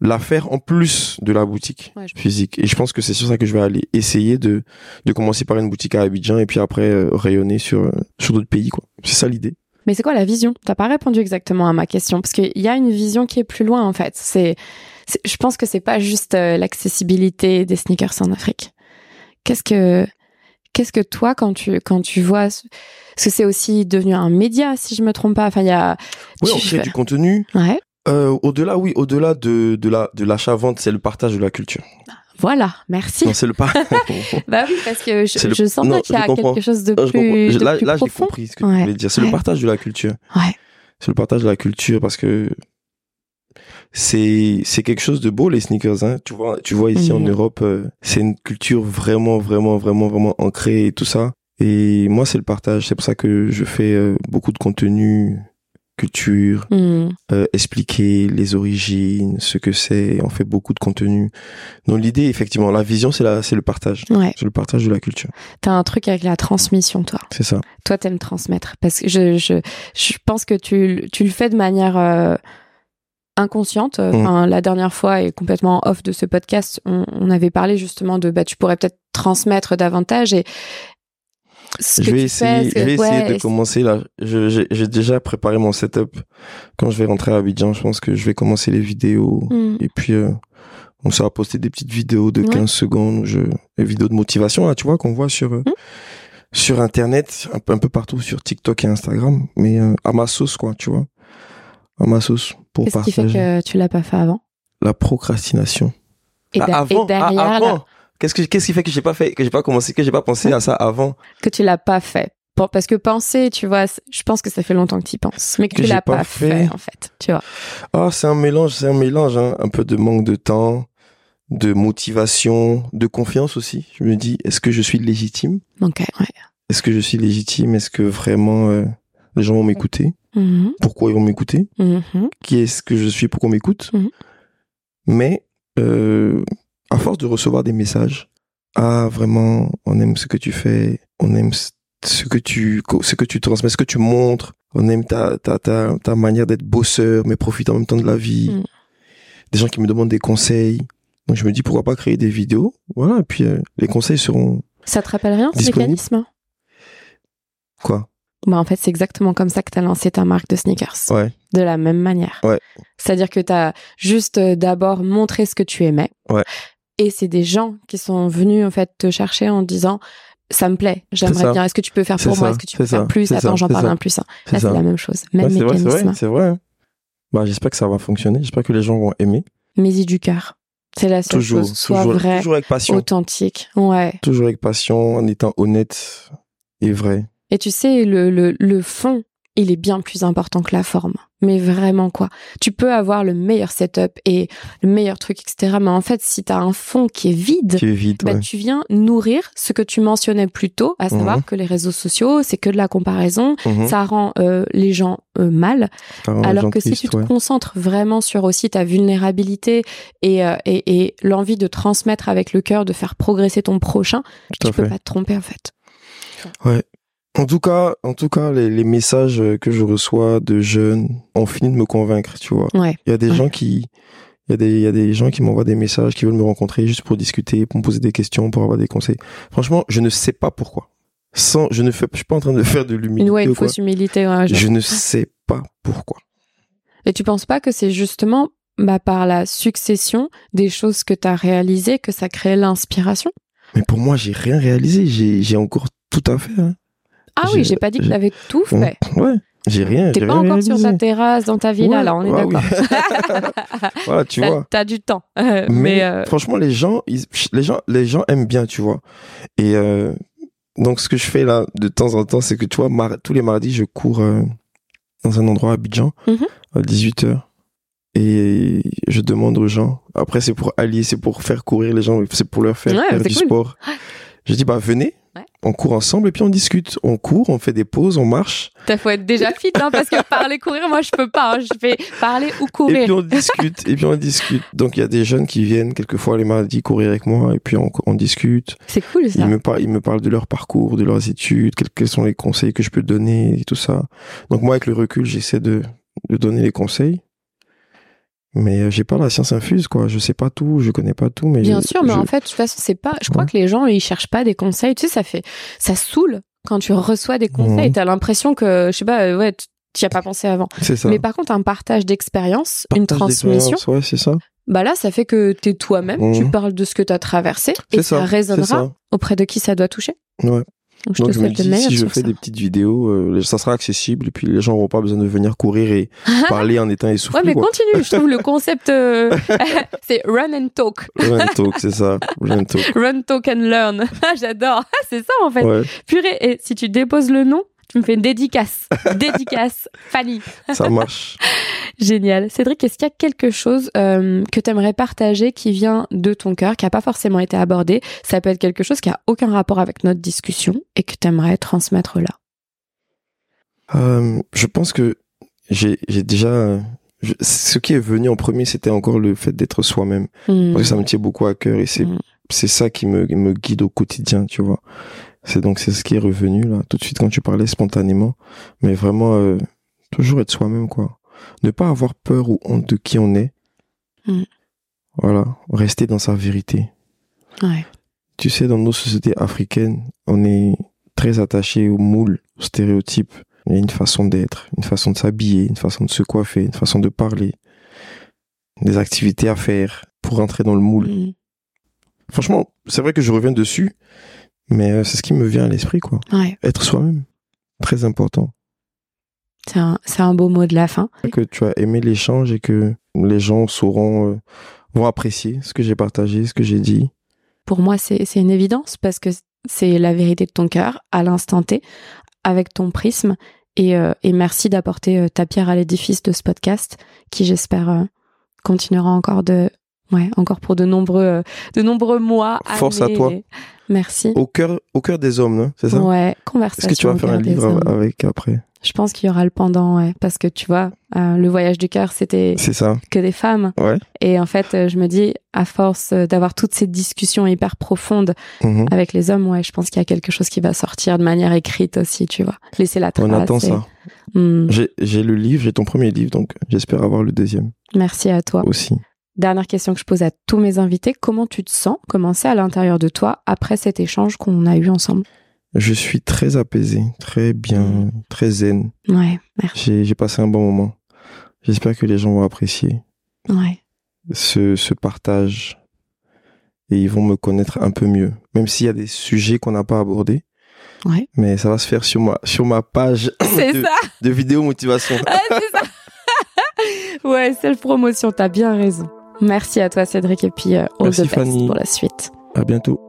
la faire en plus de la boutique Ouais, physique. Et je pense que c'est sur ça que je vais aller essayer de, de commencer par une boutique à Abidjan et puis après euh, rayonner sur, euh, sur d'autres pays, quoi. C'est ça l'idée. Mais c'est quoi la vision? T'as pas répondu exactement à ma question parce qu'il y a une vision qui est plus loin en fait. C'est, c'est- je pense que c'est pas juste euh, l'accessibilité des sneakers en Afrique. Qu'est-ce que qu'est-ce que toi quand tu quand tu vois parce que c'est aussi devenu un média si je me trompe pas. Enfin il y a Oui, tu on crée du contenu. Ouais. Euh, au-delà, oui, au-delà de, de la de l'achat-vente, c'est le partage de la culture. Voilà, merci. Non, c'est le pas. Bah oui, parce que je, le- je sens non, qu'il y a quelque chose de plus, Je- de là, plus là, j'ai compris ce que Ouais. tu voulais dire. C'est Ouais. le partage de la culture. Ouais. C'est le partage de la culture parce que c'est c'est quelque chose de beau les sneakers. Hein. Tu vois, tu vois ici en Mhm. Europe, euh, c'est une culture vraiment, vraiment, vraiment, vraiment ancrée et tout ça. Et moi, c'est le partage. C'est pour ça que je fais euh, beaucoup de contenu culture, Hmm. euh, expliquer les origines, ce que c'est. On fait beaucoup de contenu. Donc l'idée, effectivement, la vision, c'est la, c'est le partage. Ouais. C'est le partage de la culture. T'as un truc avec la transmission, toi. C'est ça. Toi, t'aimes transmettre. Parce que je, je, je pense que tu, tu le fais de manière euh, inconsciente. Mm. Enfin, la dernière fois, et complètement off de ce podcast, on, on avait parlé justement de, bah, tu pourrais peut-être transmettre davantage et je vais essayer, fais, ce que- je vais essayer de commencer là. J'ai déjà préparé mon setup. Quand je vais rentrer à Abidjan, je pense que je vais commencer les vidéos. Hmm. Et puis, euh, on sera poster des petites vidéos de Ouais. 15 secondes, je, des vidéos de motivation, là, tu vois, qu'on voit sur, euh, Hmm. sur Internet, un peu, un peu partout, sur TikTok et Instagram. Mais euh, à ma sauce, quoi, tu vois. À ma sauce, pour Qu'est-ce qui fait que tu l'as pas fait avant? La procrastination. et, Ah, avant, et derrière, ah, là, avant. Qu'est-ce que qu'est-ce qui fait que j'ai pas fait que j'ai pas commencé que j'ai pas pensé à ça avant? Que tu l'as pas fait. Parce que penser, tu vois, je pense que ça fait longtemps que tu y penses, mais que, Que tu l'as pas pas fait. fait. en fait. Tu vois. Ah, c'est un mélange, c'est un mélange, hein. un peu de manque de temps, de motivation, de confiance aussi. Je me dis, est-ce que je suis légitime? Ouais. Est-ce que je suis légitime? Est-ce que vraiment euh, les gens vont m'écouter Mhm, Pourquoi ils vont m'écouter? Mhm. Qui est-ce que je suis pour qu'on m'écoute? Mhm. Mais euh, à force de recevoir des messages, ah vraiment, on aime ce que tu fais, on aime ce que tu ce que tu transmets, ce que tu montres, on aime ta ta ta, ta manière d'être bosseur, mais profite en même temps de la vie. Mhm. Des gens qui me demandent des conseils. Donc je me dis pourquoi pas créer des vidéos, voilà. Et puis euh, les conseils seront Ça te rappelle rien, ce mécanisme quoi? Bah, En fait, c'est exactement comme ça que tu as lancé ta marque de sneakers. Ouais, De la même manière. Ouais. C'est-à-dire que tu as juste euh, d'abord montré ce que tu aimais. Ouais. Et c'est des gens qui sont venus en fait te chercher en disant ça me plaît, j'aimerais bien. Est-ce que tu peux faire pour moi? Est-ce que tu peux faire ça, plus? C'est Attends, j'en parle un plus. un. c'est Là, c'est ça. la même chose. Même Ouais, vrai, c'est mécanisme. vrai, c'est vrai. Bah j'espère que ça va fonctionner. J'espère que les gens vont aimer. Mais y du cœur. C'est la seule Toujours, chose. Sois toujours, vrai, toujours avec passion. authentique. Ouais. Toujours avec passion, en étant honnête et vrai. Et tu sais, le, le, le fond, il est bien plus important que la forme. Mais vraiment, quoi. Tu peux avoir le meilleur setup et le meilleur truc, etc. Mais en fait, si tu as un fond qui est vide, Qui est vide, bah, ouais. tu viens nourrir ce que tu mentionnais plus tôt, à savoir Mhm. que les réseaux sociaux, c'est que de la comparaison. Mhm. Ça rend euh, les gens euh, mal. Ça rend les Alors gens que si tu te ouais. concentres vraiment sur aussi ta vulnérabilité et, euh, et, et l'envie de transmettre avec le cœur, de faire progresser ton prochain, Tout tu peux fait. pas te tromper en fait. En tout cas, en tout cas, les, les messages que je reçois de jeunes ont fini de me convaincre, tu vois. Ouais. Il y a des Ouais. gens qui, il y a des, il y a des gens qui m'envoient des messages, qui veulent me rencontrer juste pour discuter, pour me poser des questions, pour avoir des conseils. Franchement, je ne sais pas pourquoi. Sans, je ne fais, je suis pas en train de faire de l'humilité Une, ouais, une fausse humilité. ouais, je- ne sais pas pourquoi. Et tu penses pas que c'est justement bah, par la succession des choses que tu as réalisées que ça crée l'inspiration? Mais pour moi, j'ai rien réalisé. J'ai, encore tout à faire. Hein. Ah oui, j'ai pas dit que j'ai- tu avais tout fait. Ouais. J'ai rien. T'es pas rien encore sur ta terrasse dans ta villa, Ouais, là, on est oui. d'accord. Voilà, tu T'as- vois. T'as du temps. Mais, mais euh, franchement, les gens, ils- les gens, les gens aiment bien, tu vois. Et euh, donc, ce que je fais là, de temps en temps, c'est que tu vois, mar- tous les mardis, je cours euh, dans un endroit à Abidjan Mhm. à 18 h et je demande aux gens. Après, c'est pour allier, c'est pour faire courir les gens, c'est pour leur faire Ouais, faire du cool. sport. Je dis bah venez, Ouais. on court ensemble et puis on discute. On court, on fait des pauses, on marche t'as faut être déjà fit, hein, parce que parler, courir, moi je peux pas. hein. je fais parler ou et courir. puis on discute et puis on discute. Donc il y a des jeunes qui viennent quelquefois les mardis courir avec moi et puis on, on discute. C'est cool ça. Ils me, parlent, ils me parlent de leur parcours, de leurs études, quels, quels sont les conseils que je peux donner et tout ça. Donc moi, avec le recul, j'essaie de, de donner les conseils. Mais euh, j'ai pas la science infuse, quoi. Je sais pas tout, je connais pas tout. Mais Bien je- sûr, mais je- en fait, de toute façon, c'est pas. Je crois Ouais. que les gens, ils cherchent pas des conseils. Tu sais, ça fait, ça saoule quand tu reçois des conseils. T'as l'impression que, je sais pas, euh, ouais, tu as pas pensé avant. C'est ça. Mais par contre, un partage d'expérience, une transmission, Ouais, c'est ça. bah là, ça fait que t'es toi-même, tu parles de ce que t'as traversé et ça, résonnera ça. auprès de qui ça doit toucher. Ouais. Donc, je Donc te je me le meilleur si je fais ça. des petites vidéos, euh, ça sera accessible et puis les gens n'auront pas besoin de venir courir et parler en étant essoufflés. Ouais, mais quoi. continue. Je trouve le concept, euh, c'est run and talk. Run talk, c'est ça. Run talk. Run, talk and learn. Ah, J'adore. c'est ça, en fait. Ouais, Purée. Et si tu déposes le nom, tu me fais une dédicace. dédicace. Fanny. ça marche. Génial. Cédric, est-ce qu'il y a quelque chose euh, que tu aimerais partager qui vient de ton cœur, qui n'a pas forcément été abordé? Ça peut être quelque chose qui a aucun rapport avec notre discussion et que tu aimerais transmettre là. Euh, je pense que j'ai déjà... je- ce qui est venu en premier, c'était encore le fait d'être soi-même. Hmm. Parce que ça me tient beaucoup à cœur et c'est Mm. c'est ça qui me, me guide au quotidien, tu vois. C'est donc c'est ce qui est revenu là tout de suite quand tu parlais spontanément, mais vraiment euh, toujours être soi-même quoi. Ne pas avoir peur ou honte de qui on est. Mm. Voilà, rester dans sa vérité. Ouais. Tu sais, dans nos sociétés africaines, on est très attaché aux moules, aux stéréotypes. Il y a une façon d'être, une façon de s'habiller, une façon de se coiffer, une façon de parler, des activités à faire pour entrer dans le moule. Hmm. Franchement, c'est vrai que je reviens dessus, mais euh, c'est ce qui me vient à l'esprit, quoi. Ouais. Être soi-même, très important. C'est un, un beau mot de la fin. Que tu as aimé l'échange et que les gens sauront, euh, vont apprécier ce que j'ai partagé, ce que j'ai dit. Pour moi, c'est c'est une évidence parce que c'est la vérité de ton cœur à l'instant T, avec ton prisme. Et, euh, et merci d'apporter euh, ta pierre à l'édifice de ce podcast qui, j'espère, continuera encore de, ouais, encore pour de nombreux, euh, de nombreux mois. Force à toi. Merci. Au cœur, au cœur des hommes, non C'est ça Ouais, Est-ce conversation. que tu vas faire un livre avec après Je pense qu'il y aura le pendant, ouais, parce que tu vois, euh, le voyage du cœur, c'était que des femmes. Ouais. Et en fait, euh, je me dis, à force d'avoir toutes ces discussions hyper profondes Mhm. avec les hommes, ouais, je pense qu'il y a quelque chose qui va sortir de manière écrite aussi, tu vois. Laisser la trace. On attend et- ça. J'ai j'ai le livre, j'ai ton premier livre, donc j'espère avoir le deuxième merci à toi. aussi. Dernière question que je pose à tous mes invités. Comment tu te sens Comment c'est à l'intérieur de toi après cet échange qu'on a eu ensemble? Je suis très apaisé, très bien, Mhm. très zen. Ouais, merci. J'ai passé un bon moment. J'espère que les gens vont apprécier Ouais. ce, ce partage et ils vont me connaître un peu mieux. Même s'il y a des sujets qu'on n'a pas abordés. Ouais. Mais ça va se faire sur ma, sur ma page de, ça de vidéo motivation. Ah, c'est ça Ouais, self-promotion, t'as bien raison. Merci à toi Cédric et puis euh, all Merci, Fanny. pour la suite. À bientôt.